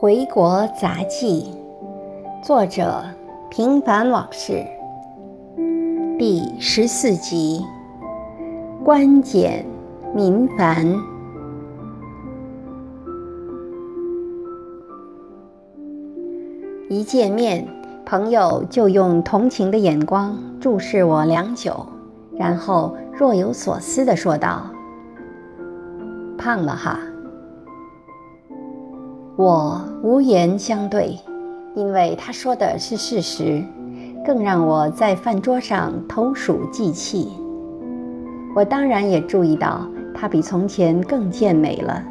回国杂记，作者平凡往事，第十四集，关简民繁。一见面，朋友就用同情的眼光注视我良久，然后若有所思地说道：“胖了哈。”我无言相对，因为他说的是事实，更让我在饭桌上投鼠忌器。我当然也注意到他比从前更健美了，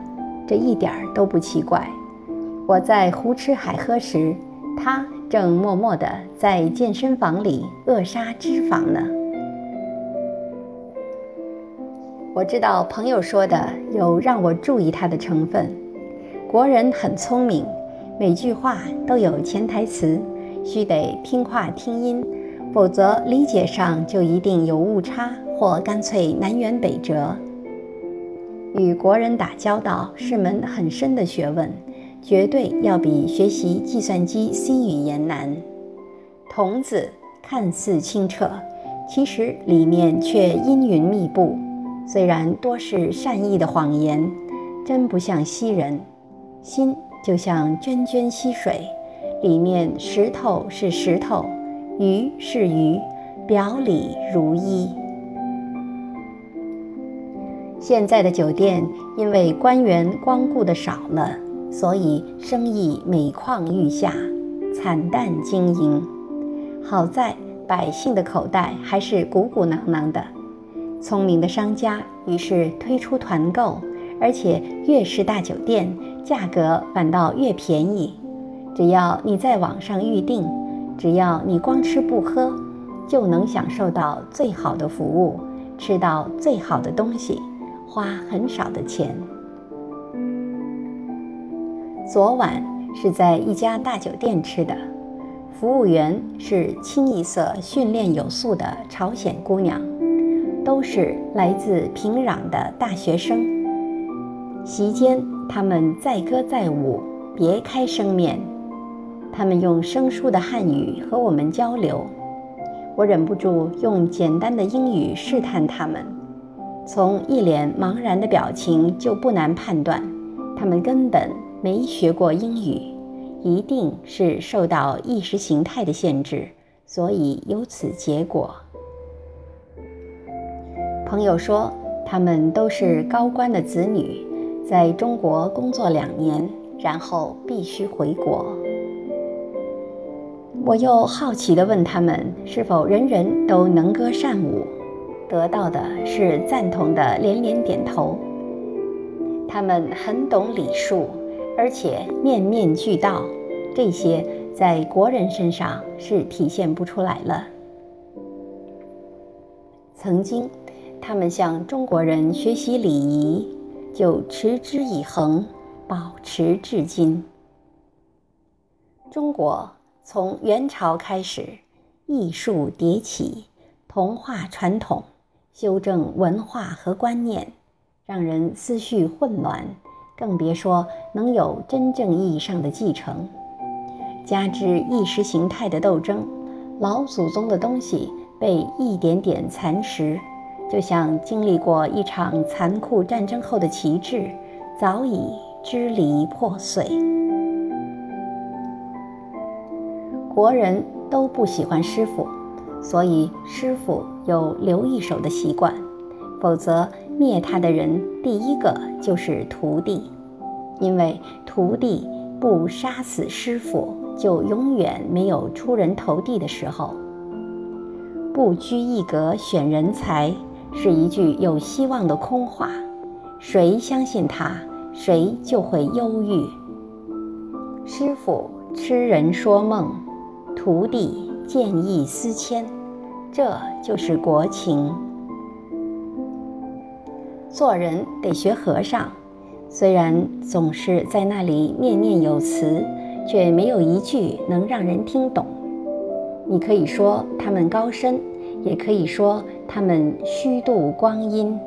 这一点儿都不奇怪。我在胡吃海喝时，他正默默地在健身房里扼杀脂肪呢。我知道朋友说的有让我注意他的成分。国人很聪明，每句话都有潜台词，须得听话听音，否则理解上就一定有误差，或干脆南辕北辙。与国人打交道是门很深的学问，绝对要比学习计算机 C 语言难。童子看似清澈，其实里面却阴云密布，虽然多是善意的谎言，真不像西人。心就像涓涓溪水，里面石头是石头，鱼是鱼，表里如一。现在的酒店因为官员光顾的少了，所以生意每况愈下，惨淡经营。好在百姓的口袋还是鼓鼓囊囊的，聪明的商家于是推出团购，而且越是大酒店。价格反倒越便宜，只要你在网上预订，只要你光吃不喝，就能享受到最好的服务，吃到最好的东西，花很少的钱。昨晚是在一家大酒店吃的，服务员是清一色训练有素的朝鲜姑娘，都是来自平壤的大学生。席间。他们载歌载舞，别开生面。他们用生疏的汉语和我们交流，我忍不住用简单的英语试探他们。从一脸茫然的表情就不难判断，他们根本没学过英语，一定是受到意识形态的限制，所以有此结果。朋友说，他们都是高官的子女。在中国工作两年，然后必须回国。我又好奇地问他们是否人人都能歌善舞，得到的是赞同的连连点头。他们很懂礼数，而且面面俱到，这些在国人身上是体现不出来了。曾经，他们向中国人学习礼仪。就持之以恒，保持至今。中国从元朝开始，艺术迭起，同化传统，修正文化和观念，让人思绪混乱，更别说能有真正意义上的继承。加之意识形态的斗争，老祖宗的东西被一点点蚕食。就像经历过一场残酷战争后的旗帜，早已支离破碎。国人都不喜欢师傅，所以师傅有留一手的习惯，否则灭他的人第一个就是徒弟，因为徒弟不杀死师傅，就永远没有出人头地的时候。不拘一格选人才。是一句有希望的空话，谁相信他，谁就会忧郁。师傅痴人说梦，徒弟见异思迁，这就是国情。做人得学和尚，虽然总是在那里念念有词，却没有一句能让人听懂。你可以说他们高深。也可以说他们虚度光阴，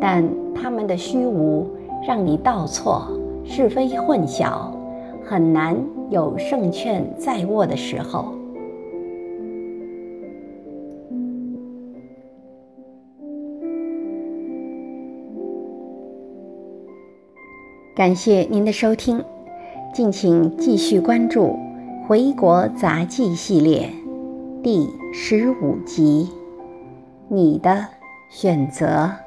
但他们的虚无让你倒错、是非混淆，很难有胜券在握的时候。感谢您的收听，敬请继续关注《回国杂记》系列第十五集。你的选择。